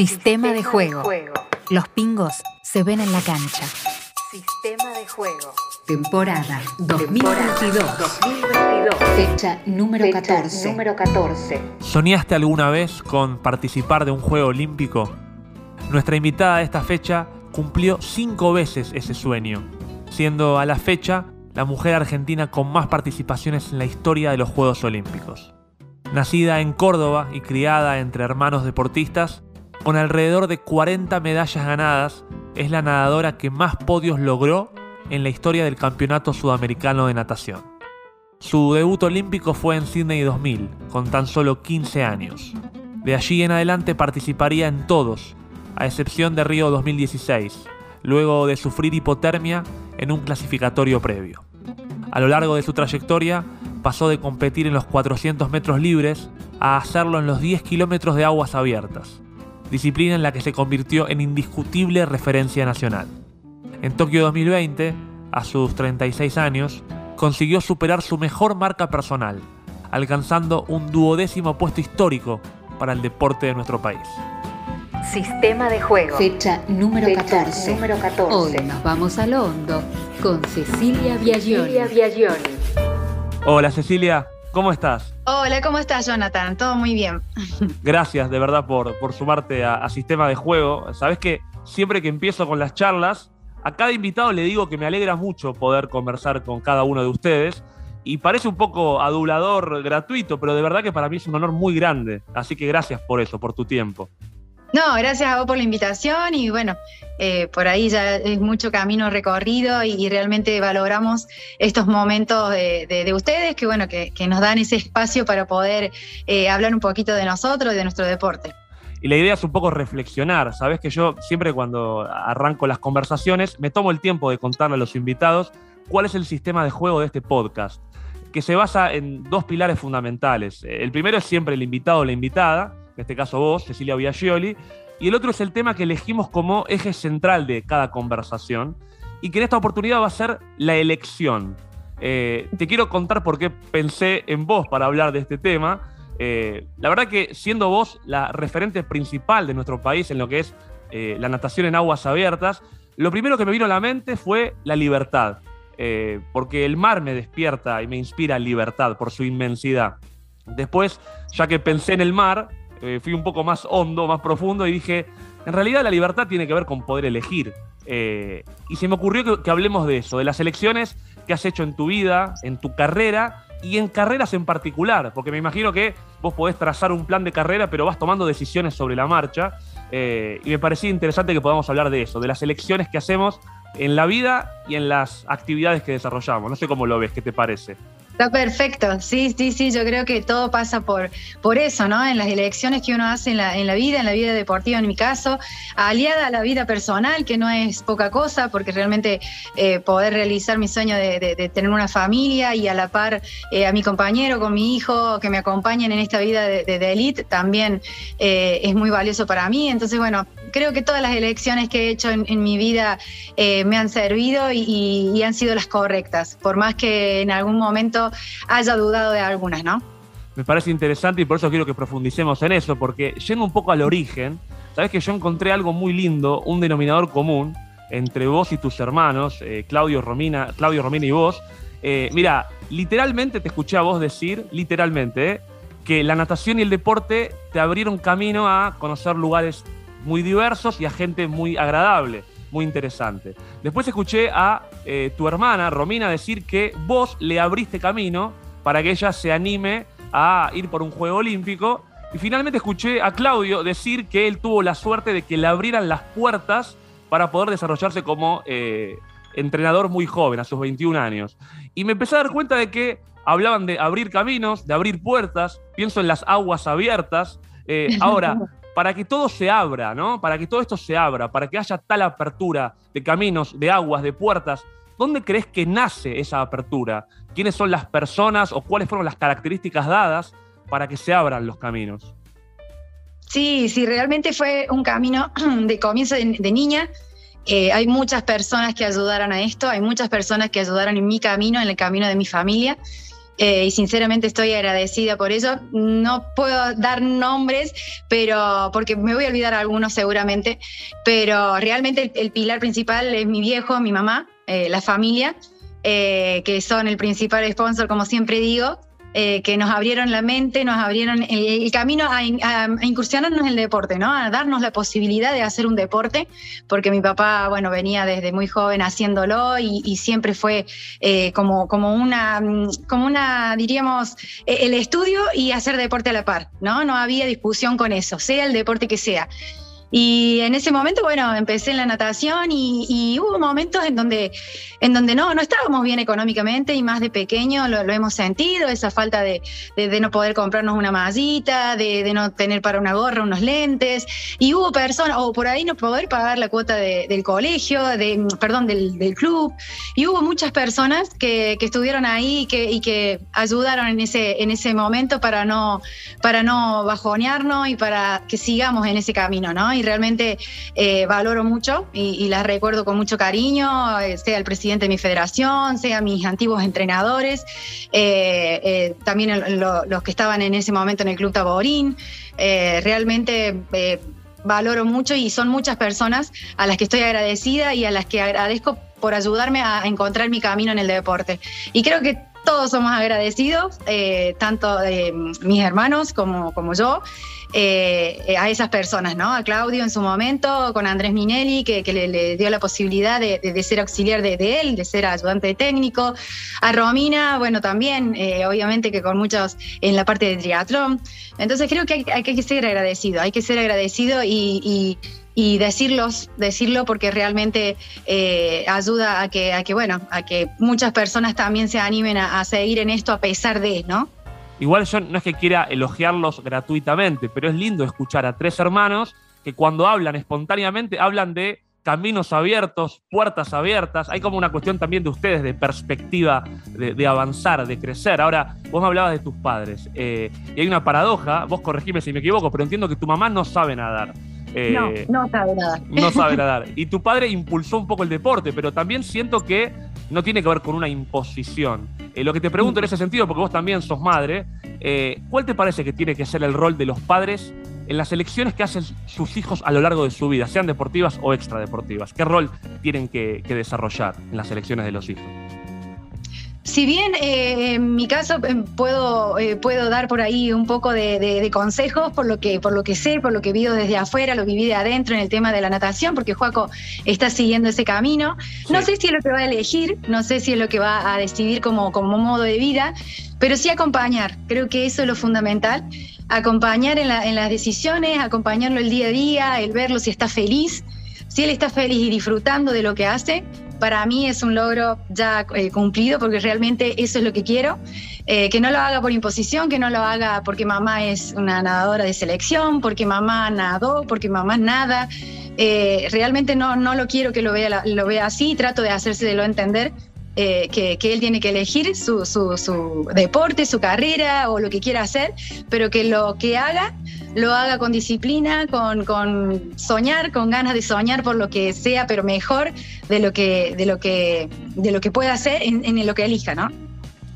Sistema de juego. Los pingos se ven en la cancha. Sistema de juego. Temporada 2022. Fecha número 14. Número 14. ¿Soñaste alguna vez con participar de un juego olímpico? Nuestra invitada de esta fecha cumplió cinco veces ese sueño, siendo a la fecha la mujer argentina con más participaciones en la historia de los Juegos Olímpicos. Nacida en Córdoba y criada entre hermanos deportistas, con alrededor de 40 medallas ganadas, es la nadadora que más podios logró en la historia del Campeonato Sudamericano de Natación. Su debut olímpico fue en Sydney 2000, con tan solo 15 años. De allí en adelante participaría en todos, a excepción de Río 2016, luego de sufrir hipotermia en un clasificatorio previo. A lo largo de su trayectoria, pasó de competir en los 400 metros libres a hacerlo en los 10 kilómetros de aguas abiertas, disciplina en la que se convirtió en indiscutible referencia nacional. En Tokio 2020, a sus 36 años, consiguió superar su mejor marca personal, alcanzando un duodécimo puesto histórico para el deporte de nuestro país. Sistema de juego. Fecha número Fecha 14. número 14. Hoy nos vamos a lo hondo con Cecilia Biagioni. Cecilia Biagioni. Hola Cecilia, ¿cómo estás? Hola, ¿cómo estás, Jonathan? Todo muy bien. Gracias de verdad por, por sumarte a, a Sistema de Juego. Sabes que siempre que empiezo con las charlas, a cada invitado le digo que me alegra mucho poder conversar con cada uno de ustedes. Y parece un poco adulador gratuito, pero de verdad que para mí es un honor muy grande. Así que gracias por eso, por tu tiempo. No, gracias a vos por la invitación y bueno, eh, por ahí ya es mucho camino recorrido y, realmente valoramos estos momentos de, de- de ustedes que bueno, que, que nos dan ese espacio para poder eh, hablar un poquito de nosotros y de nuestro deporte. Y la idea es un poco reflexionar. Sabes que yo siempre cuando arranco las conversaciones me tomo el tiempo de contarle a los invitados cuál es el sistema de juego de este podcast, que se basa en dos pilares fundamentales. El primero es siempre el invitado o la invitada, en este caso vos, Cecilia Biagioli, y el otro es el tema que elegimos como eje central de cada conversación y que en esta oportunidad va a ser la elección. Eh, te quiero contar por qué pensé en vos para hablar de este tema. Eh, la verdad que siendo vos la referente principal de nuestro país en lo que es eh, la natación en aguas abiertas, lo primero que me vino a la mente fue la libertad, porque el mar me despierta y me inspira libertad por su inmensidad. Después, ya que pensé en el mar, eh, fui un poco más hondo, más profundo y dije, en realidad la libertad tiene que ver con poder elegir. Eh, y se me ocurrió que, hablemos de eso, de las elecciones que has hecho en tu vida, en tu carrera y en carreras en particular, porque me imagino que vos podés trazar un plan de carrera, pero vas tomando decisiones sobre la marcha. eh, y me parecía interesante que podamos hablar de eso, de las elecciones que hacemos en la vida y en las actividades que desarrollamos. No sé cómo lo ves, ¿qué te parece? Está perfecto, sí, sí, sí, yo creo que todo pasa por, por eso, ¿no? En las elecciones que uno hace en la, en la vida, en la vida deportiva en mi caso, aliada a la vida personal, que no es poca cosa, porque realmente eh, poder realizar mi sueño de, tener una familia y a la par eh, a mi compañero, con mi hijo, que me acompañen en esta vida de, elite, también eh, es muy valioso para mí. Entonces, bueno, creo que todas las elecciones que he hecho en, mi vida eh, me han servido y han sido las correctas, por más que en algún momento haya dudado de algunas, ¿no? Me parece interesante y por eso quiero que profundicemos en eso, porque yendo un poco al origen, sabes que yo encontré algo muy lindo, un denominador común entre vos y tus hermanos, eh, Claudio, Romina, Claudio, Romina y vos. Eh, mira, literalmente te escuché a vos decir, literalmente, eh, que la natación y el deporte te abrieron camino a conocer lugares muy diversos y a gente muy agradable, muy interesante. Después escuché a eh, tu hermana, Romina, decir que vos le abriste camino para que ella se anime a ir por un juego olímpico. Y finalmente escuché a Claudio decir que él tuvo la suerte de que le abrieran las puertas para poder desarrollarse como eh, entrenador muy joven, a sus 21 años. Y me empecé a dar cuenta de que hablaban de abrir caminos, de abrir puertas, pienso en las aguas abiertas. Eh, ahora, para que todo se abra, ¿no? Para que todo esto se abra, para que haya tal apertura de caminos, de aguas, de puertas, ¿dónde crees que nace esa apertura? ¿Quiénes son las personas o cuáles fueron las características dadas para que se abran los caminos? Sí, sí, realmente fue un camino de comienzo de, niña. Eh, hay muchas personas que ayudaron a esto, hay muchas personas que ayudaron en mi camino, en el camino de mi familia. Eh, y sinceramente estoy agradecida por eso. No puedo dar nombres, pero porque me voy a olvidar algunos seguramente, pero realmente el, pilar principal es mi viejo, mi mamá, eh, la familia, que son el principal sponsor, como siempre digo, eh, que nos abrieron la mente, nos abrieron el, camino a, incursionarnos en el deporte, ¿no? A darnos la posibilidad de hacer un deporte, porque mi papá, bueno, venía desde muy joven haciéndolo y, siempre fue eh, como, como, una, como una, diríamos, eh, el estudio y hacer deporte a la par, ¿no? No había discusión con eso, sea el deporte que sea. Y en ese momento, bueno, empecé en la natación y, hubo momentos en donde, en donde no, no estábamos bien económicamente y más de pequeño lo, hemos sentido, esa falta de, de, no poder comprarnos una mallita, de, no tener para una gorra unos lentes. Y hubo personas, o por ahí no poder pagar la cuota del colegio, de, perdón, del, del, club. Y hubo muchas personas que, que estuvieron ahí y que, y que ayudaron en ese, en ese momento para no, para no bajonearnos y para que sigamos en ese camino, ¿no? Y realmente eh, valoro mucho y, las recuerdo con mucho cariño, eh, sea el presidente de mi federación, sea mis antiguos entrenadores, eh, también los que estaban en ese momento en el Club Taborín. realmente valoro mucho y son muchas personas a las que estoy agradecida y a las que agradezco por ayudarme a encontrar mi camino en el deporte. Y creo que todos somos agradecidos, tanto mis hermanos como, como yo. Eh, a esas personas, ¿no? A Claudio en su momento, con Andrés Minelli, que, le, dio la posibilidad de, ser auxiliar de, él, de ser ayudante técnico. A Romina, bueno, también, eh, obviamente que con muchos en la parte de triatlón. Entonces creo que hay, que ser agradecido, hay que ser agradecido y, decirlos, decirlo porque realmente eh, ayuda a que, a que, bueno, a que muchas personas también se animen a, a seguir en esto a pesar de, ¿no? Igual yo no es que quiera elogiarlos gratuitamente, pero es lindo escuchar a tres hermanos que cuando hablan espontáneamente hablan de caminos abiertos, puertas abiertas. Hay como una cuestión también de ustedes, de perspectiva, de, avanzar, de crecer. Ahora, vos me hablabas de tus padres. Eh, y hay una paradoja, vos corregime si me equivoco, pero entiendo que tu mamá no sabe nadar. Eh, no, no sabe nadar. No sabe nadar. Y tu padre impulsó un poco el deporte, pero también siento que no tiene que ver con una imposición. Eh, lo que te pregunto en ese sentido, porque vos también sos madre, eh, ¿cuál te parece que tiene que ser el rol de los padres en las elecciones que hacen sus hijos a lo largo de su vida, sean deportivas o extradeportivas? ¿Qué rol tienen que desarrollar en las elecciones de los hijos? Si bien eh, en mi caso eh, puedo, eh, puedo dar por ahí un poco de, consejos por lo, que, por lo que sé, por lo que vivo desde afuera, lo que vi de adentro en el tema de la natación, porque Juaco está siguiendo ese camino. No sé si es lo que va a elegir, no sé si es lo que va a decidir como, como modo de vida, pero sí acompañar. Creo que eso es lo fundamental. Acompañar en, en las decisiones, acompañarlo el día a día, el verlo si está feliz. Si él está feliz y disfrutando de lo que hace, para mí es un logro ya eh, cumplido porque realmente eso es lo que quiero. Eh, que no lo haga por imposición, que no lo haga porque mamá es una nadadora de selección, porque mamá nadó, porque mamá nada. Eh, realmente no, no lo quiero que lo vea, lo vea así, trato de hacerse de que, que, él tiene que elegir su, su, su deporte, su carrera o lo que quiera hacer, pero que lo que haga lo haga con disciplina, con, con, soñar, con ganas de soñar por lo que sea, pero mejor de lo que, de lo que, de lo que pueda hacer en, en lo que elija, ¿no?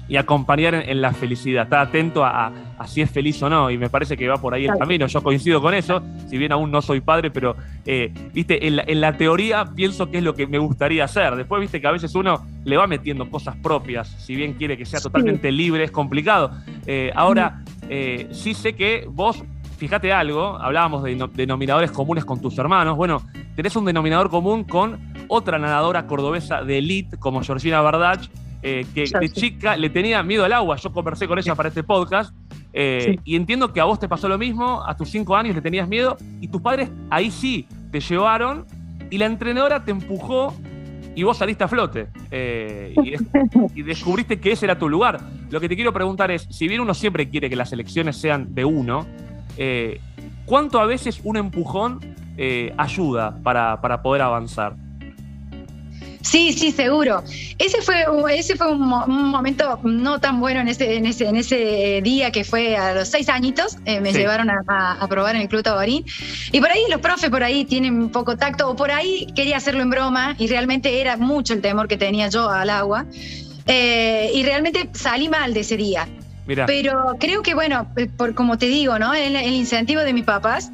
Y acompañar en, la felicidad, estar atento a, si es feliz o no, y me parece que va por ahí el camino. Yo coincido con eso, si bien aún no soy padre, pero eh, viste, en la, teoría pienso que es lo que me gustaría hacer. Después, viste que a veces uno le va metiendo cosas propias, si bien quiere que sea totalmente libre, es complicado. Eh, ahora, eh, sí sé que vos fíjate algo, hablábamos de denominadores comunes con tus hermanos. Bueno, tenés un denominador común con otra nadadora cordobesa de elite como Georgina Bardach, eh, que de chica le tenía miedo al agua. Yo conversé con ella para este podcast. Eh, y entiendo que a vos te pasó lo mismo, a tus cinco años le tenías miedo, y tus padres ahí sí te llevaron, y la entrenadora te empujó y vos saliste a flote eh, y, descubriste que ese era tu lugar. Lo que te quiero preguntar es, si bien uno siempre quiere que las elecciones sean de uno, eh, ¿cuánto a veces un empujón ayuda para, poder avanzar? Sí, sí, seguro. Ese fue, ese fue un, momento no tan bueno en ese, en ese, en ese día que fue a los seis añitos. Eh, me llevaron a, probar en el Club Tabarín. Y por ahí los profes por ahí tienen poco tacto, o por ahí quería hacerlo en broma, y realmente era mucho el temor que tenía yo al agua. y realmente salí mal de ese día. Pero creo que, bueno, por, como te digo, ¿no? El, el incentivo de mis papás,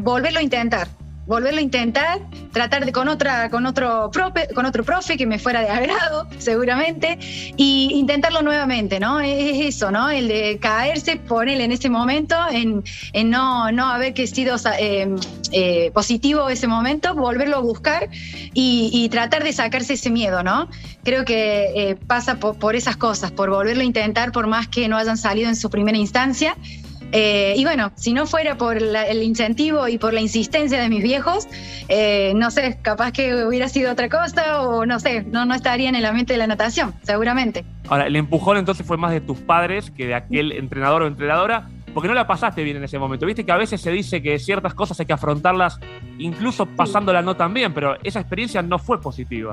volverlo a intentar volverlo a intentar, tratar de con otra, con otro profe, con otro profe que me fuera de agrado, seguramente, y intentarlo nuevamente, ¿no? Es eso, ¿no? El de caerse, ponerle en ese momento, en, no, no haber que sido eh, eh, positivo ese momento, volverlo a buscar y, tratar de sacarse ese miedo, ¿no? Creo que eh, pasa por, por esas cosas, por volverlo a intentar, por más que no hayan salido en su primera instancia. Eh, y bueno, si no fuera por el incentivo y por la insistencia de mis viejos, eh, no sé, capaz que hubiera sido otra cosa o no sé, no, no estaría en el ambiente de la natación, seguramente. Ahora, el empujón entonces fue más de tus padres que de aquel entrenador o entrenadora, porque no la pasaste bien en ese momento. Viste que a veces se dice que ciertas cosas hay que afrontarlas incluso pasándola no tan bien, pero esa experiencia no fue positiva.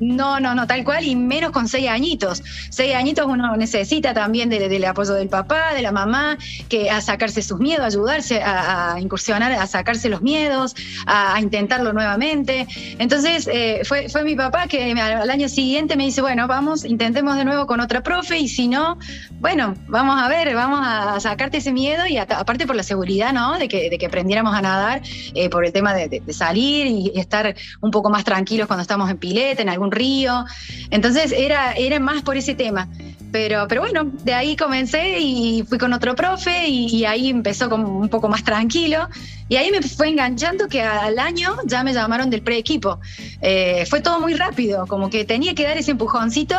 No, no, no, tal cual, y menos con seis añitos. Seis añitos uno necesita también del apoyo del papá, de la mamá, que a sacarse sus miedos, ayudarse a, incursionar, a sacarse los miedos, a, intentarlo nuevamente. Entonces, eh, fue, fue mi papá que al año siguiente me dice, bueno, vamos, intentemos de nuevo con otra profe, y si no, bueno, vamos a ver, vamos a sacarte ese miedo, y aparte por la seguridad, ¿no? De que, de que aprendiéramos a nadar, eh, por el tema de, salir y estar un poco más tranquilos cuando estamos en pileta, en algún río. Entonces era, era más por ese tema. Pero, pero bueno, de ahí comencé y fui con otro profe y, ahí empezó como un poco más tranquilo. Y ahí me fue enganchando que al año ya me llamaron del pre-equipo. Eh, fue todo muy rápido, como que tenía que dar ese empujoncito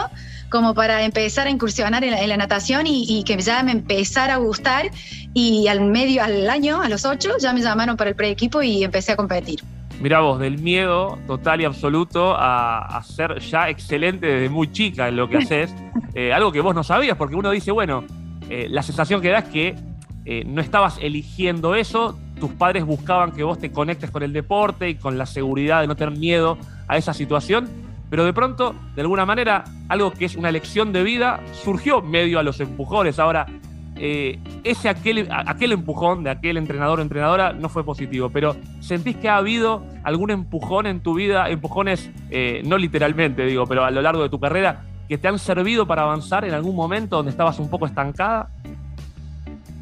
como para empezar a incursionar en la, natación y, y, que ya me empezara a gustar. Y al medio, al año, a los ocho, ya me llamaron para el pre-equipo y empecé a competir. Mira vos, del miedo total y absoluto a, ser ya excelente desde muy chica en lo que haces, eh, algo que vos no sabías, porque uno dice, bueno, eh, la sensación que da es que eh, no estabas eligiendo eso, tus padres buscaban que vos te conectes con el deporte y con la seguridad de no tener miedo a esa situación, pero de pronto, de alguna manera, algo que es una elección de vida surgió medio a los empujones. Ahora, eh, ese aquel, aquel empujón de aquel entrenador o entrenadora no fue positivo, pero ¿sentís que ha habido algún empujón en tu vida, empujones, eh, no literalmente digo, pero a lo largo de tu carrera, que te han servido para avanzar en algún momento donde estabas un poco estancada?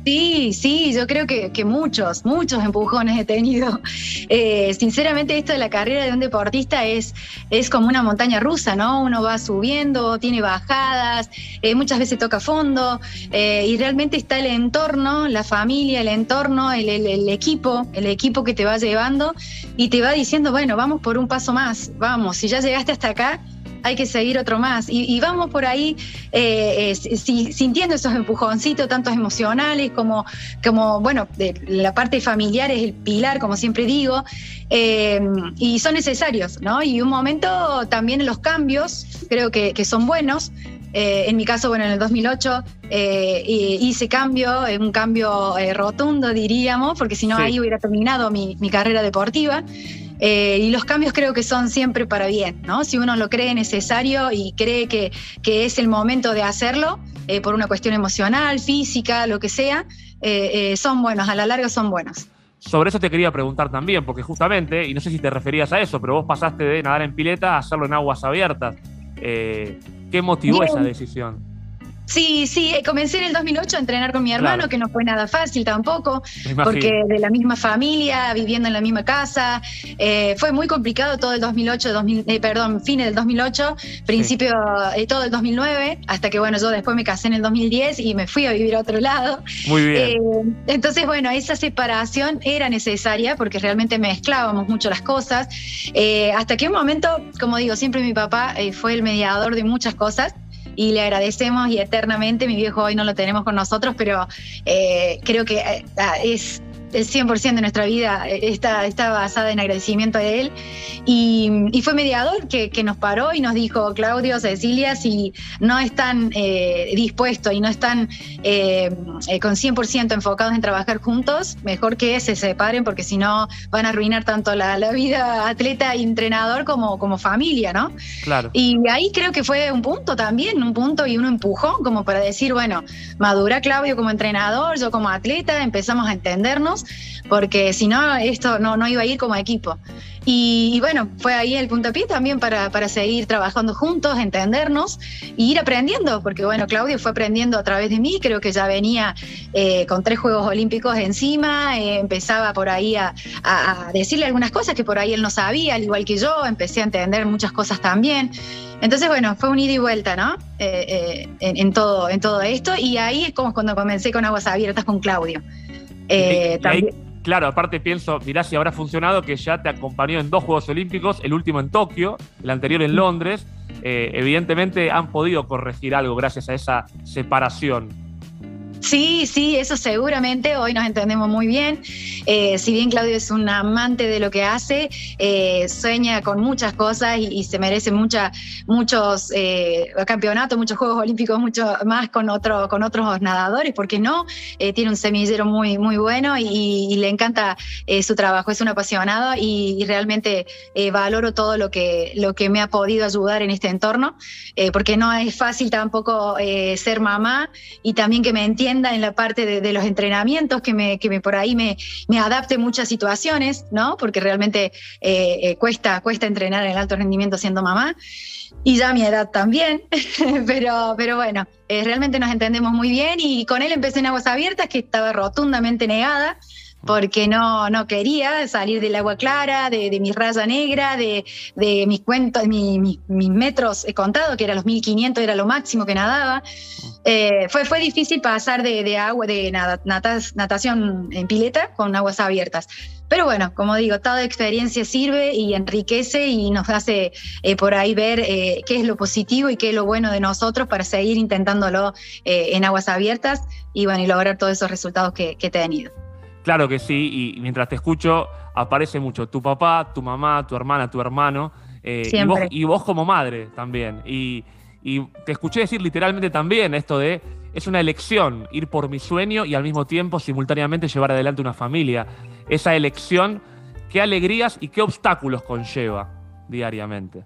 Sí, sí, yo creo que, muchos, muchos empujones he tenido. Eh, sinceramente, esto de la carrera de un deportista es, es como una montaña rusa, ¿no? Uno va subiendo, tiene bajadas, eh, muchas veces toca fondo, eh, y realmente está el entorno, la familia, el entorno, el, el, equipo, el equipo que te va llevando y te va diciendo, bueno, vamos por un paso más, vamos, si ya llegaste hasta acá, hay que seguir otro más. Y, vamos por ahí eh, sintiendo esos empujoncitos, tantos emocionales como, como bueno, la parte familiar es el pilar, como siempre digo, eh, y son necesarios, ¿no? Y un momento también los cambios, creo que, son buenos. Eh, en mi caso, bueno, en el 2008 hice cambio, un cambio rotundo, diríamos, porque si no ahí hubiera terminado mi, mi carrera deportiva. Eh, y los cambios creo que son siempre para bien, ¿no? Si uno lo cree necesario y cree que, que es el momento de hacerlo, eh, por una cuestión emocional, física, lo que sea, eh, son buenos, a la larga son buenos. Sobre eso te quería preguntar también, porque justamente, y no sé si te referías a eso, pero vos pasaste de nadar en pileta a hacerlo en aguas abiertas. ¿Qué motivó esa decisión? Sí, sí, eh, comencé en el 2008 a entrenar con mi hermano, que no fue nada fácil tampoco, porque de la misma familia, viviendo en la misma casa, eh, fue muy complicado todo el 2008, 2000, eh, perdón, fines del 2008, principio, todo el 2009, hasta que bueno, yo después me casé en el 2010 y me fui a vivir a otro lado. Muy bien. entonces, bueno, esa separación era necesaria porque realmente mezclábamos mucho las cosas, hasta que un momento, como digo, siempre mi papá fue el mediador de muchas cosas y le agradecemos y eternamente, mi viejo hoy no lo tenemos con nosotros, pero eh, creo que eh, es el 100% de nuestra vida eh, está, está basada en agradecimiento a él. Y, fue mediador que, nos paró y nos dijo, Claudio, Cecilia, si no están eh, dispuestos y no están eh, con 100% enfocados en trabajar juntos, mejor que se separen porque si no van a arruinar tanto la, vida atleta y entrenador como, como familia, ¿no? Claro. Y ahí creo que fue un punto también, un punto y un empujón como para decir, bueno, madura Claudio como entrenador, yo como atleta, empezamos a entendernos porque si no, esto no, no iba a ir como equipo. Y, bueno, fue ahí el puntapié también para, para seguir trabajando juntos, entendernos e ir aprendiendo, porque bueno, Claudio fue aprendiendo a través de mí, creo que ya venía eh, con tres Juegos Olímpicos encima, eh, empezaba por ahí a, decirle algunas cosas que por ahí él no sabía, al igual que yo, empecé a entender muchas cosas también. Entonces, bueno, fue un ida y vuelta, ¿no? Eh, en, todo, en todo esto, y ahí es como cuando comencé con Aguas Abiertas con Claudio. También claro, aparte pienso, mirá si habrá funcionado que ya te acompañó en dos Juegos Olímpicos, el último en Tokio, el anterior en Londres. Eh, evidentemente han podido corregir algo gracias a esa separación. Sí, sí, eso seguramente, hoy nos entendemos muy bien. Eh, si bien Claudio es un amante de lo que hace, eh, sueña con muchas cosas y, se merece mucha, muchos eh, campeonatos, muchos Juegos Olímpicos, mucho más con, otro, con otros nadadores, porque no, tiene un semillero muy, muy bueno y, le encanta su trabajo, es un apasionado y, realmente valoro todo lo que, lo que me ha podido ayudar en este entorno, porque no es fácil tampoco ser mamá y también que me entienda en la parte de, los entrenamientos, que, me, que me por ahí me, me adapte muchas situaciones, ¿no? Porque realmente eh, eh, cuesta, cuesta entrenar en alto rendimiento siendo mamá. Y ya mi edad también, pero, pero bueno, eh, realmente nos entendemos muy bien y con él empecé en aguas abiertas, que estaba rotundamente negada porque no, no quería salir del agua clara, de, mi raya negra, de, mis cuentos, mis metros he contado, que era los 1500, era lo máximo que nadaba. Eh, fue, fue difícil pasar de, agua, de natación en pileta con aguas abiertas. Pero bueno, como digo, toda experiencia sirve y enriquece y nos hace eh, por ahí ver eh, qué es lo positivo y qué es lo bueno de nosotros para seguir intentándolo en aguas abiertas y bueno, y lograr todos esos resultados que, que he tenido. Claro que sí, y mientras te escucho aparece mucho tu papá, tu mamá, tu hermana, tu hermano, eh, y, vos, como madre también. Y, te escuché decir literalmente también esto de, es una elección ir por mi sueño y al mismo tiempo simultáneamente llevar adelante una familia. Esa elección, qué alegrías y qué obstáculos conlleva diariamente.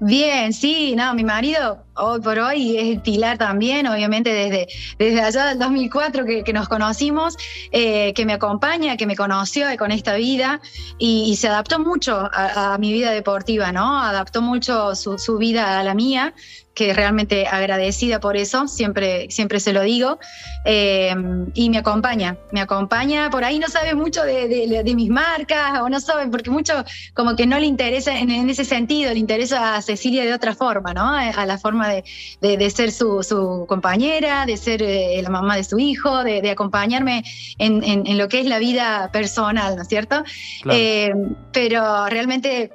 Bien, sí, no, mi marido hoy por hoy es pilar también, obviamente desde, desde allá del 2004 que, nos conocimos, eh, que me acompaña, que me conoció con esta vida y, se adaptó mucho a, mi vida deportiva, ¿no? Adaptó mucho su, su vida a la mía que realmente agradecida por eso, siempre, siempre se lo digo, eh, y me acompaña, me acompaña, por ahí no sabe mucho de, mis marcas, o no sabe, porque mucho como que no le interesa en, ese sentido, le interesa a Cecilia de otra forma, ¿no? A la forma de, ser su, compañera, de ser eh, la mamá de su hijo, de, acompañarme en, lo que es la vida personal, ¿no es cierto? Eh, pero realmente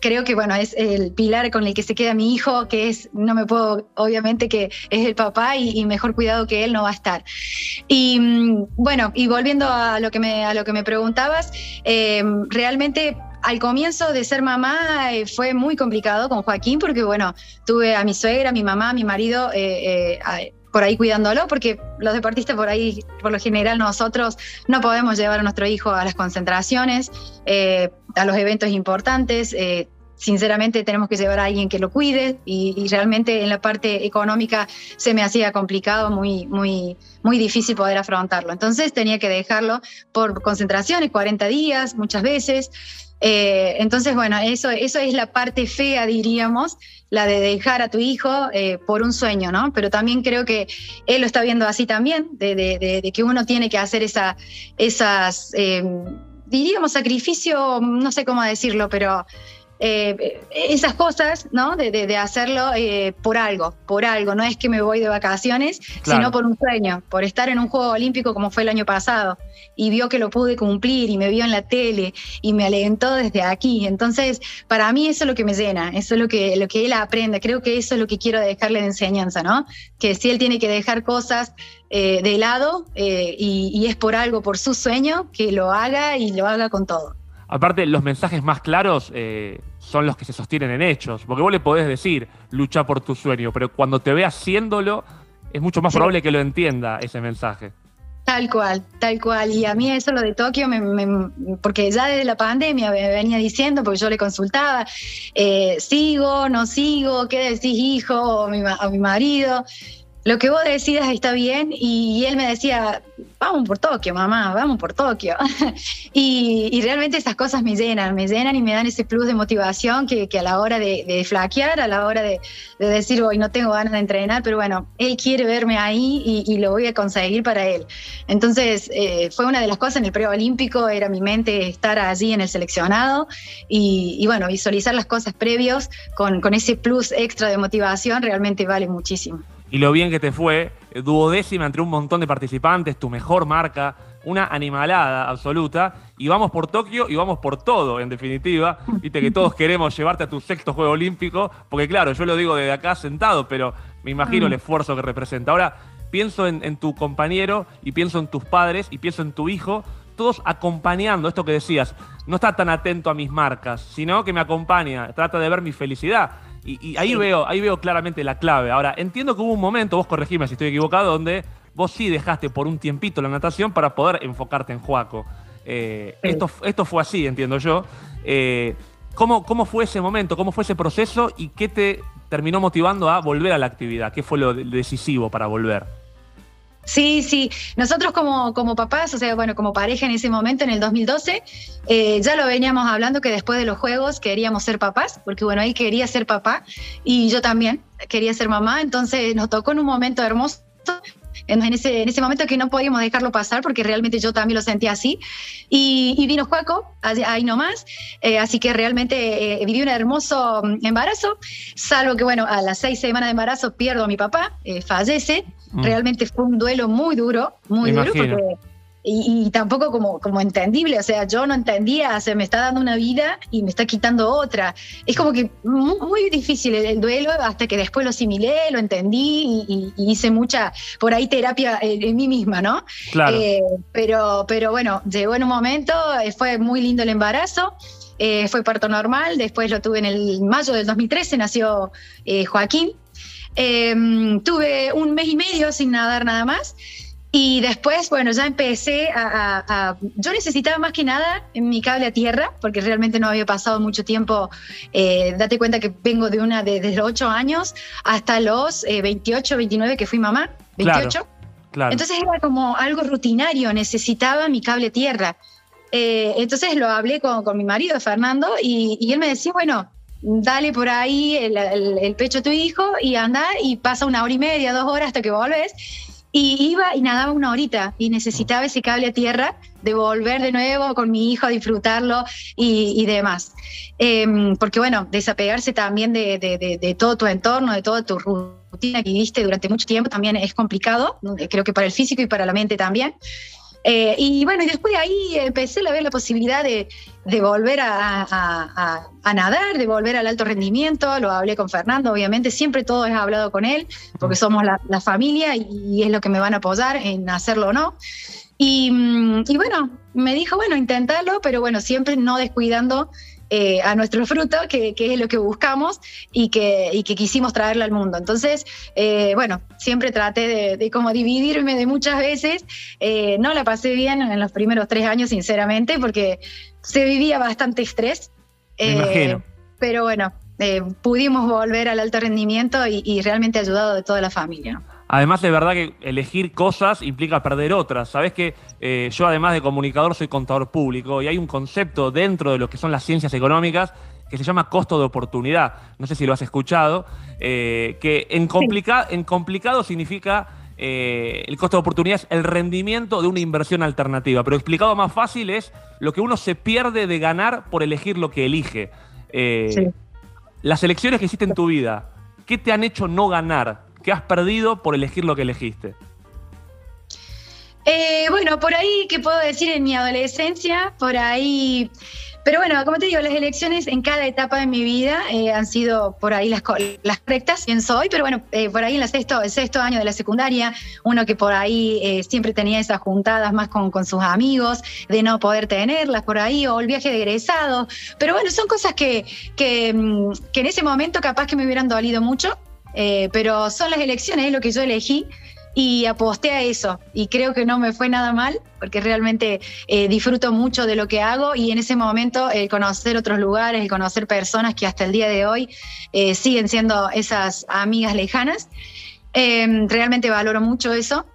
creo que bueno, es el pilar con el que se queda mi hijo, que es, no me puedo, obviamente que es el papá y, mejor cuidado que él no va a estar. Y mm, bueno, y volviendo a lo que me, a lo que me preguntabas, eh, realmente al comienzo de ser mamá eh, fue muy complicado con Joaquín porque, bueno, tuve a mi suegra, a mi mamá, a mi marido eh, por ahí cuidándolo, porque los deportistas por ahí, por lo general, nosotros no podemos llevar a nuestro hijo a las concentraciones, a los eventos importantes sinceramente tenemos que llevar a alguien que lo cuide y, realmente en la parte económica se me hacía complicado, muy, muy, muy difícil poder afrontarlo. Entonces tenía que dejarlo por concentraciones, 40 días muchas veces. Eh, entonces, bueno, eso, eso es la parte fea, diríamos, la de dejar a tu hijo eh, por un sueño, ¿no? Pero también creo que él lo está viendo así también, de, que uno tiene que hacer esa, esas, eh, diríamos, sacrificio, no sé cómo decirlo, pero eh, esas cosas, ¿no? De, de, hacerlo eh, por algo, por algo. No es que me voy de vacaciones, sino por un sueño, por estar en un Juego Olímpico como fue el año pasado. Y vio que lo pude cumplir y me vio en la tele y me alentó desde aquí. Entonces, para mí eso es lo que me llena, eso es lo que, lo que él aprende. Creo que eso es lo que quiero dejarle de enseñanza, ¿no? Que si él tiene que dejar cosas eh, de lado y, y es por algo, por su sueño, que lo haga y lo haga con todo. Aparte, los mensajes más claros eh, son los que se sostienen en hechos. Porque vos le podés decir, lucha por tu sueño, pero cuando te ve haciéndolo, es mucho más probable que lo entienda ese mensaje. Tal cual, tal cual. Y a mí eso lo de Tokio, porque ya desde la pandemia me venía diciendo, porque yo le consultaba, eh, sigo, no sigo, qué decís hijo o mi, mi marido. Lo que vos decidas está bien. Y él me decía, vamos por Tokio, mamá, vamos por Tokio. y, realmente esas cosas me llenan, me llenan y me dan ese plus de motivación que, a la hora de, flaquear, a la hora de, decir, hoy no tengo ganas de entrenar, pero bueno, él quiere verme ahí y, lo voy a conseguir para él. Entonces, eh, fue una de las cosas en el preolímpico, era mi mente estar allí en el seleccionado y, bueno, visualizar las cosas previos con, con ese plus extra de motivación realmente vale muchísimo y lo bien que te fue, eh, duodécima entre un montón de participantes, tu mejor marca, una animalada absoluta, y vamos por Tokio y vamos por todo, en definitiva. Viste que todos queremos llevarte a tu sexto Juego Olímpico, porque claro, yo lo digo desde acá sentado, pero me imagino el mm. esfuerzo que representa. Ahora, pienso en, en tu compañero y pienso en tus padres y pienso en tu hijo, todos acompañando esto que decías. No está tan atento a mis marcas, sino que me acompaña, trata de ver mi felicidad. Y, ahí, veo, ahí veo claramente la clave. Ahora, entiendo que hubo un momento, vos corregime si estoy equivocado, donde vos sí dejaste por un tiempito la natación para poder enfocarte en Juaco. Eh, esto, esto fue así, entiendo yo. Eh, ¿cómo, ¿Cómo fue ese momento? ¿Cómo fue ese proceso? ¿Y qué te terminó motivando a volver a la actividad? ¿Qué fue lo decisivo para volver? Sí, sí. Nosotros como, como papás, o sea, bueno, como pareja en ese momento, en el 2012, eh, ya lo veníamos hablando que después de los juegos queríamos ser papás, porque bueno, él quería ser papá y yo también quería ser mamá, entonces nos tocó en un momento hermoso en ese, en ese momento que no podíamos dejarlo pasar porque realmente yo también lo sentía así. Y, vino Juaco, ahí nomás, eh, así que realmente eh, viví un hermoso mm, embarazo, salvo que bueno, a las seis semanas de embarazo pierdo a mi papá, eh, fallece. Mm. Realmente fue un duelo muy duro, muy duro, porque y, tampoco como, como entendible, o sea, yo no entendía, se me está dando una vida y me está quitando otra. Es como que muy, difícil el, duelo hasta que después lo asimilé, lo entendí y, hice mucha, por ahí terapia en, mí misma, ¿no? Claro. Eh, pero, pero bueno, llegó en un momento, eh, fue muy lindo el embarazo. Eh, fue parto normal, después lo tuve en el mayo del 2013, nació Joaquín. Tuve un mes y medio sin nadar nada más y después, bueno, ya empecé a, Yo necesitaba más que nada mi cable a tierra, porque realmente no había pasado mucho tiempo. Eh, date cuenta que vengo de una de, desde los 8 años hasta los 28, eh, 29 que fui mamá, 28. Claro, Entonces era como algo rutinario, necesitaba mi cable a tierra. Eh, entonces lo hablé con, con mi marido, Fernando, y, y, él me decía, bueno, dale por ahí el, pecho a tu hijo y anda y pasa una hora y media, dos horas hasta que volves y iba y nadaba una horita y necesitaba ese cable a tierra de volver de nuevo con mi hijo a disfrutarlo y, demás. Em, porque bueno, desapegarse también de, de, todo tu entorno, de toda tu rutina que viviste durante mucho tiempo también es complicado, creo que para el físico y para la mente también. Eh, y bueno, y después de ahí empecé a ver la posibilidad de, volver a, nadar, de volver al alto rendimiento. Lo hablé con Fernando, obviamente, siempre todo es hablado con él, porque somos la, familia y, es lo que me van a apoyar en hacerlo o no. Y, mm, y bueno, me dijo, bueno, inténtalo, pero bueno, siempre no descuidando eh, a nuestro fruto, que, es lo que buscamos y que, y que quisimos traerlo al mundo. Entonces, eh, bueno, siempre traté de, como dividirme de muchas veces. Eh, no la pasé bien en los primeros tres años, sinceramente, porque se vivía bastante estrés. Me imagino. Pero bueno, pudimos volver al alto rendimiento y, y realmente ayudado de toda la familia. Además, de verdad que elegir cosas implica perder otras. Sabes que eh, yo, además de comunicador, soy contador público y hay un concepto dentro de lo que son las ciencias económicas que se llama costo de oportunidad. No sé si lo has escuchado, eh, que en, en complicado significa eh, el costo de oportunidad es el rendimiento de una inversión alternativa. Pero explicado más fácil es lo que uno se pierde de ganar por elegir lo que elige. Las elecciones que hiciste en tu vida, ¿qué te han hecho no ganar? ¿Qué has perdido por elegir lo que elegiste? Eh, bueno, por ahí, ¿qué puedo decir en mi adolescencia? Por ahí. Pero bueno, como te digo, las elecciones en cada etapa de mi vida eh, han sido por ahí las, las correctas, quién soy, pero bueno, eh, por ahí en sexto, el sexto año de la secundaria, uno que por ahí siempre tenía esas juntadas más con, sus amigos, de no poder tenerlas por ahí, o el viaje de egresado. Pero bueno, son cosas que, que, mm, que en ese momento capaz que me hubieran dolido mucho, eh, pero son las elecciones, es lo que yo elegí y aposté a eso y creo que no me fue nada mal porque realmente eh, disfruto mucho de lo que hago y en ese momento el conocer otros lugares, el conocer personas que hasta el día de hoy eh, siguen siendo esas amigas lejanas. Em, realmente valoro mucho eso.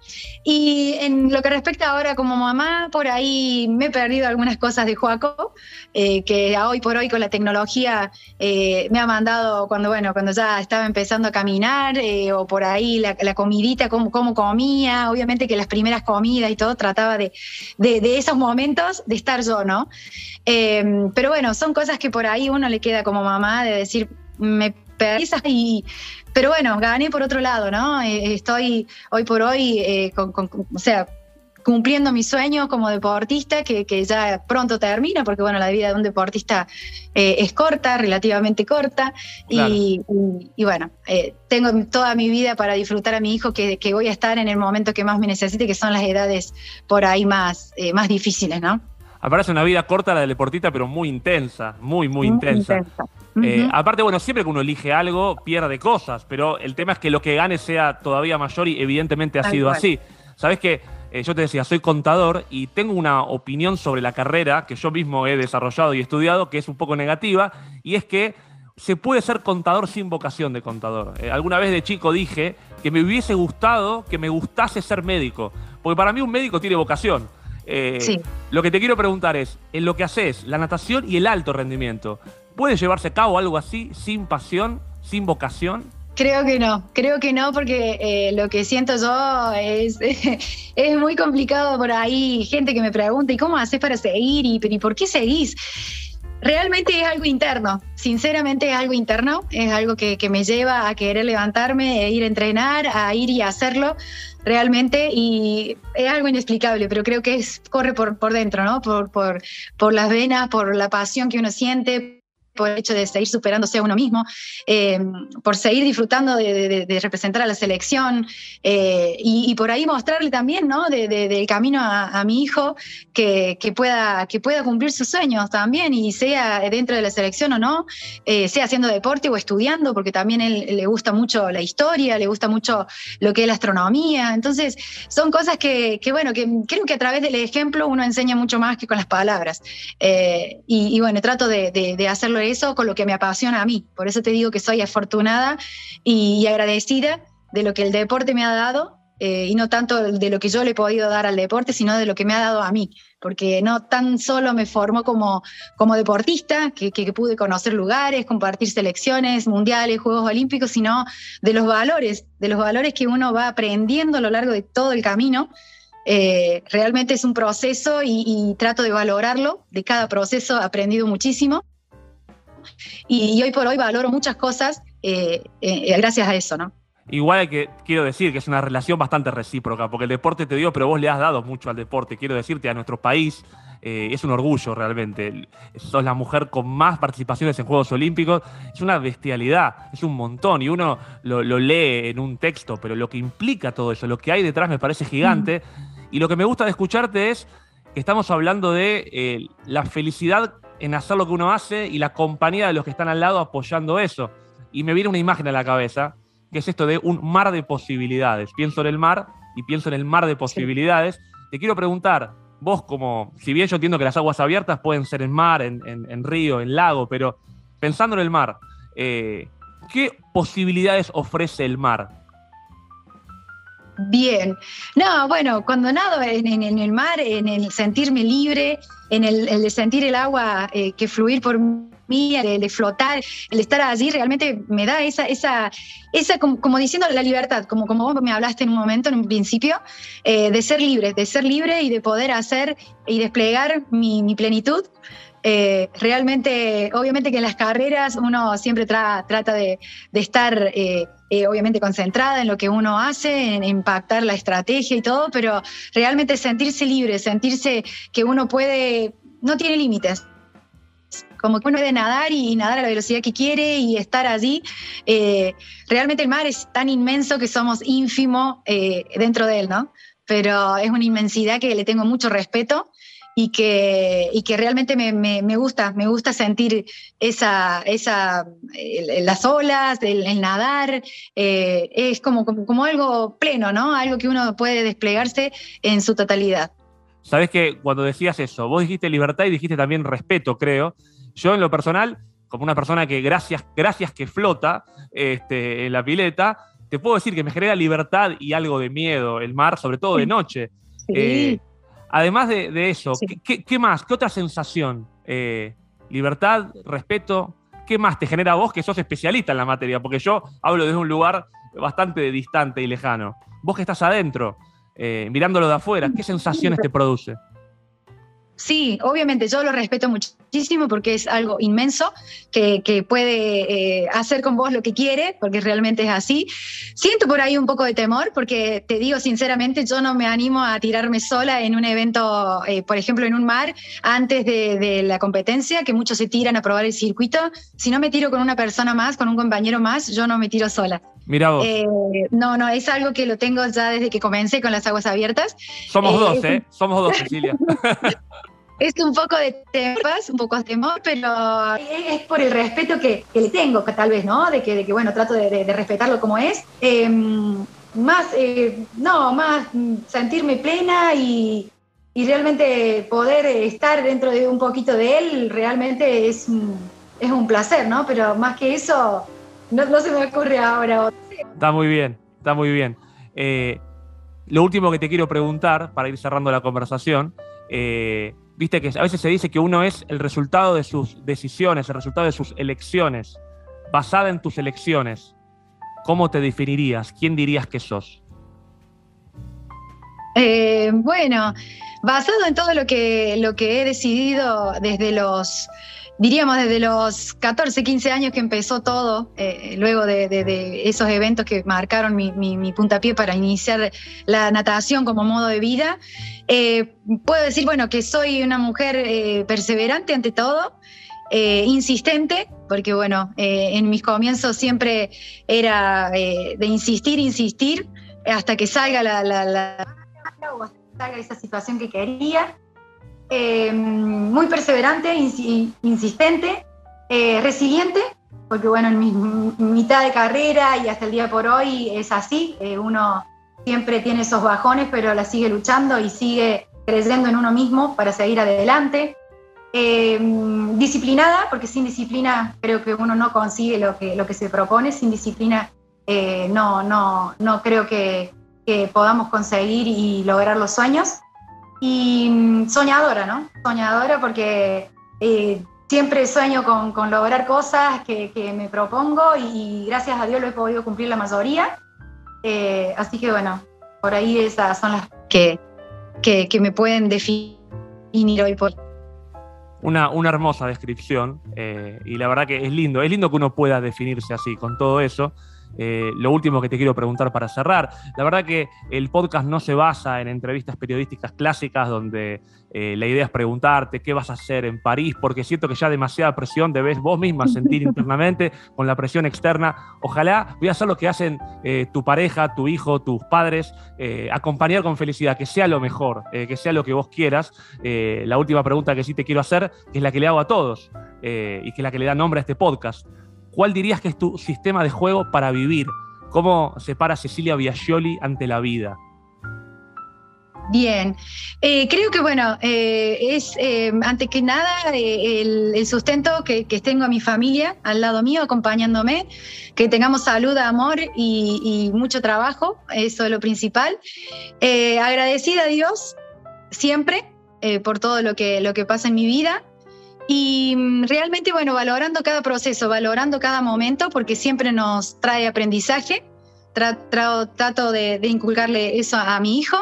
Y en lo que respecta ahora como mamá, por ahí me he perdido algunas cosas de Joaco, eh, que hoy por hoy con la tecnología eh, me ha mandado cuando, bueno, cuando ya estaba empezando a caminar, eh, o por ahí la, comidita, cómo, cómo, comía, obviamente que las primeras comidas y todo trataba de, de, esos momentos de estar yo, ¿no? Em, pero bueno, son cosas que por ahí uno le queda como mamá de decir, me perdí y pero bueno, gané por otro lado, ¿no? Eh, estoy hoy por hoy, eh, con, o sea, cumpliendo mi sueño como deportista, que, ya pronto termina, porque bueno, la vida de un deportista eh, es corta, relativamente corta, y, bueno, tengo toda mi vida para disfrutar a mi hijo, que, voy a estar en el momento que más me necesite, que son las edades por ahí más, más difíciles, ¿no? Aparece una vida corta la del deportista, pero muy intensa, muy, muy, intensa. Eh, aparte, bueno, siempre que uno elige algo, pierde cosas, pero el tema es que lo que gane sea todavía mayor y evidentemente ha sido así. Sabes que eh, yo te decía, soy contador y tengo una opinión sobre la carrera que yo mismo he desarrollado y estudiado que es un poco negativa, y es que se puede ser contador sin vocación de contador. Eh, alguna vez de chico dije que me hubiese gustado que me gustase ser médico, porque para mí un médico tiene vocación. Lo que te quiero preguntar es, en lo que haces, la natación y el alto rendimiento, ¿Puede llevarse a cabo algo así sin pasión, sin vocación? Creo que no, creo que no, porque eh, lo que siento yo es, es muy complicado por ahí. Gente que me pregunta, ¿y cómo haces para seguir? ¿Y, ¿y por qué seguís? Realmente es algo interno, sinceramente es algo interno, es algo que, me lleva a querer levantarme, e ir a entrenar, a ir y hacerlo realmente y es algo inexplicable, pero creo que corre por, por dentro, ¿no? Por, por, por las venas, por la pasión que uno siente, por el hecho de seguir superándose a uno mismo, eh, por seguir disfrutando de, representar a la selección eh, y, por ahí mostrarle también ¿no? del camino a, mi hijo que, pueda, que pueda cumplir sus sueños también y sea dentro de la selección o no, eh, sea haciendo deporte o estudiando, porque también él, le gusta mucho la historia, le gusta mucho lo que es la astronomía. Entonces, son cosas que, bueno, que creo que a través del ejemplo uno enseña mucho más que con las palabras. y, y, bueno, trato de hacerlo eso con lo que me apasiona a mí. Por eso te digo que soy afortunada y agradecida de lo que el deporte me ha dado eh, y no tanto de lo que yo le he podido dar al deporte, sino de lo que me ha dado a mí, porque no tan solo me formó como, como deportista, que, pude conocer lugares, compartir selecciones, mundiales, Juegos Olímpicos, sino de los valores, de los valores que uno va aprendiendo a lo largo de todo el camino. Eh, realmente es un proceso y, y trato de valorarlo, de cada proceso he aprendido muchísimo y, hoy por hoy valoro muchas cosas eh, eh, gracias a eso, ¿no? Igual que quiero decir que es una relación bastante recíproca, porque el deporte te dio, pero vos le has dado mucho al deporte. Quiero decirte, a nuestro país eh, es un orgullo realmente. Sos la mujer con más participaciones en Juegos Olímpicos. Es una bestialidad, es un montón. Y uno lo, lee en un texto, pero lo que implica todo eso, lo que hay detrás me parece gigante. Y lo que me gusta de escucharte es que estamos hablando de la felicidad en hacer lo que uno hace y la compañía de los que están al lado apoyando eso. Y me viene una imagen a la cabeza, que es esto de un mar de posibilidades. Pienso en el mar y pienso en el mar de posibilidades. Te quiero preguntar, vos como, si bien yo entiendo que las aguas abiertas pueden ser en mar, en, río, en lago, pero pensando en el mar, eh, ¿qué posibilidades ofrece el mar? Bien. No, bueno, cuando nado en, el mar, en el sentirme libre, en el, sentir el agua eh, que fluir por mí, el flotar, el estar allí, realmente me da esa, esa, esa como, diciendo la libertad, como, como vos me hablaste en un momento, en un principio, eh, de ser libre, de ser libre y de poder hacer y desplegar mi, plenitud eh, realmente, obviamente que en las carreras uno siempre trata de, estar, eh, obviamente, concentrada en lo que uno hace, en impactar la estrategia y todo, pero realmente sentirse libre, sentirse que uno puede, no tiene límites. Como que uno puede nadar y nadar a la velocidad que quiere y estar allí. realmente el mar es tan inmenso que somos ínfimo dentro de él, ¿no? Pero es una inmensidad que le tengo mucho respeto y que, y que realmente me, me, gusta, me gusta sentir esa, esa, las olas, el, nadar, eh, es como, como, algo pleno, ¿no? Algo que uno puede desplegarse en su totalidad. Sabes que cuando decías eso, vos dijiste libertad y dijiste también respeto, creo. Yo en lo personal, como una persona que gracias, gracias que flota este, en la pileta, te puedo decir que me genera libertad y algo de miedo el mar, sobre todo de noche. Eh, además de, eso, ¿qué, más? ¿Qué otra sensación? Eh, libertad, respeto, ¿qué más te genera vos que sos especialista en la materia? Porque yo hablo desde un lugar bastante distante y lejano. Vos que estás adentro, eh, mirándolo de afuera, ¿qué sensaciones te produce? Sí, obviamente yo lo respeto muchísimo porque es algo inmenso que, puede eh, hacer con vos lo que quiere, porque realmente es así. Siento por ahí un poco de temor porque te digo sinceramente, yo no me animo a tirarme sola en un evento, eh, por ejemplo, en un mar, antes de, la competencia, que muchos se tiran a probar el circuito. Si no me tiro con una persona más, con un compañero más, yo no me tiro sola. Mira vos. Eh, no, no, es algo que lo tengo ya desde que comencé con las aguas abiertas. Somos dos, ¿eh? Somos dos, Cecilia. es un poco de temas, un poco de temor, pero es por el respeto que, le tengo, tal vez, ¿no? De que, de que bueno, trato de, respetarlo como es. Em, más, eh, no, más sentirme plena y, realmente poder estar dentro de un poquito de él, realmente es, es un placer, ¿no? Pero más que eso, no, se me ocurre ahora. Está muy bien, está muy bien. Eh, lo último que te quiero preguntar, para ir cerrando la conversación, eh, viste que a veces se dice que uno es el resultado de sus decisiones, el resultado de sus elecciones, basada en tus elecciones. ¿Cómo te definirías? ¿Quién dirías que sos? Eh, bueno, basado en todo lo que, lo que he decidido desde los diríamos desde los 14, 15 años que empezó todo, eh, luego de, esos eventos que marcaron mi, puntapié para iniciar la natación como modo de vida, eh, puedo decir, bueno, que soy una mujer eh, perseverante ante todo. insistente, porque bueno, en mis comienzos siempre era de insistir, insistir, hasta que salga la, la, o hasta que salga esa situación que quería. Eh, muy perseverante, insistente, eh, resiliente, porque bueno, en mi mitad de carrera y hasta el día por hoy es así, eh, uno siempre tiene esos bajones, pero la sigue luchando y sigue creyendo en uno mismo para seguir adelante. disciplinada, porque sin disciplina creo que uno no consigue lo que, lo que se propone, sin disciplina no, no, no creo que, que podamos conseguir y lograr los sueños y mm, soñadora, ¿no? Soñadora porque eh, siempre sueño con, lograr cosas que, me propongo y, gracias a Dios lo he podido cumplir la mayoría. Eh, así que bueno, por ahí esas son las que, que, me pueden definir hoy por una, una hermosa descripción eh, y la verdad que es lindo, es lindo que uno pueda definirse así con todo eso. Eh, lo último que te quiero preguntar para cerrar, la verdad que el podcast no se basa en entrevistas periodísticas clásicas donde eh, la idea es preguntarte qué vas a hacer en París, porque siento que ya demasiada presión debes vos misma sentir internamente con la presión externa. Ojalá voy a hacer lo que hacen eh, tu pareja, tu hijo, tus padres, acompañar con felicidad, que sea lo mejor, que sea lo que vos quieras. la última pregunta que sí te quiero hacer, que es la que le hago a todos y que es la que le da nombre a este podcast. ¿Cuál dirías que es tu sistema de juego para vivir? ¿Cómo se para Cecilia Biagioli ante la vida? Bien, eh, creo que bueno, eh, es eh, ante que nada el, sustento que, tengo a mi familia al lado mío acompañándome, que tengamos salud, amor y, mucho trabajo, eso es lo principal. agradecida a Dios siempre por todo lo que, lo que pasa en mi vida y mm, realmente, bueno, valorando cada proceso, valorando cada momento, porque siempre nos trae aprendizaje. trato de, inculcarle eso a, mi hijo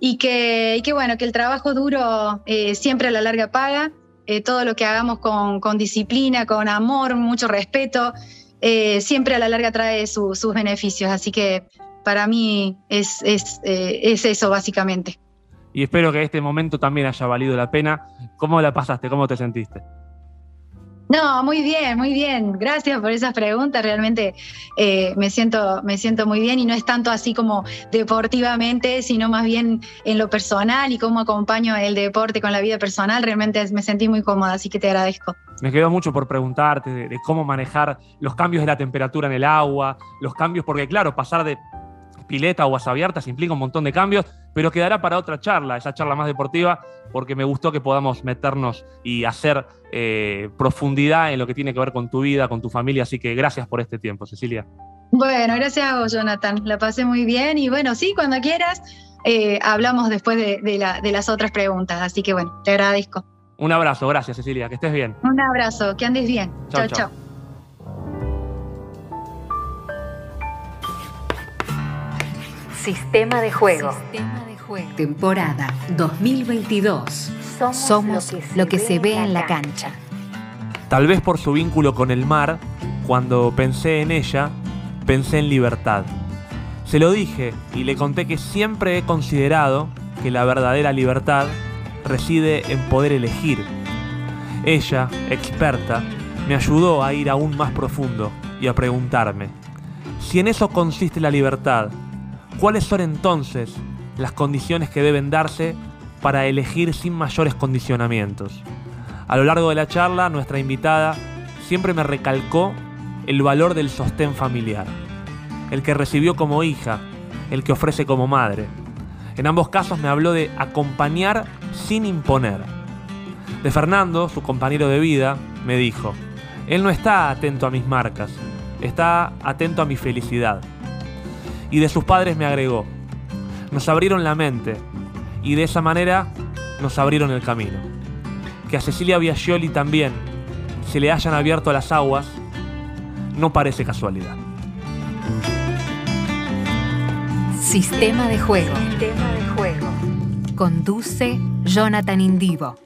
y que, bueno, que el trabajo duro eh, siempre a la larga paga, eh, todo lo que hagamos con, disciplina, con amor, mucho respeto, eh, siempre a la larga trae sus beneficios. Así que para mí es eso básicamente y espero que este momento también haya valido la pena. ¿Cómo la pasaste? ¿Cómo te sentiste? No, muy bien, muy bien. Gracias por esas preguntas. Realmente eh, me, siento, me siento muy bien y no es tanto así como deportivamente, sino más bien en lo personal y cómo acompaño el deporte con la vida personal. Realmente me sentí muy cómoda, así que te agradezco. Me quedó mucho por preguntarte de cómo manejar los cambios de la temperatura en el agua, los cambios, porque claro, pasar de pileta, aguas abiertas, implica un montón de cambios, pero quedará para otra charla, esa charla más deportiva, porque me gustó que podamos meternos y hacer eh, profundidad en lo que tiene que ver con tu vida, con tu familia, así que gracias por este tiempo, Cecilia. Bueno, gracias a vos, Jonathan. La pasé muy bien y bueno, sí, cuando quieras, eh, hablamos después de, las otras preguntas. Así que bueno, te agradezco. Un abrazo, gracias Cecilia, que estés bien. Un abrazo, que andes bien. Chao, chao. Sistema de juego. Sistema de juego. Temporada 2022. Somos, lo que, se, ve, en la cancha. Tal vez por su vínculo con el mar, cuando pensé en ella, pensé en libertad. Se lo dije y le conté que siempre he considerado que la verdadera libertad reside en poder elegir. Ella, experta, me ayudó a ir aún más profundo y a preguntarme, si en eso consiste la libertad, ¿cuáles son entonces las condiciones que deben darse para elegir sin mayores condicionamientos? A lo largo de la charla, nuestra invitada siempre me recalcó el valor del sostén familiar, el que recibió como hija, el que ofrece como madre. En ambos casos me habló de acompañar sin imponer. De Fernando, su compañero de vida, me dijo, él no está atento a mis marcas, está atento a mi felicidad. Y de sus padres me agregó, nos abrieron la mente y de esa manera nos abrieron el camino. Que a Cecilia Biagioli también se le hayan abierto las aguas no parece casualidad. Sistema de juego. Sistema de juego. Conduce Jonathan Indivo.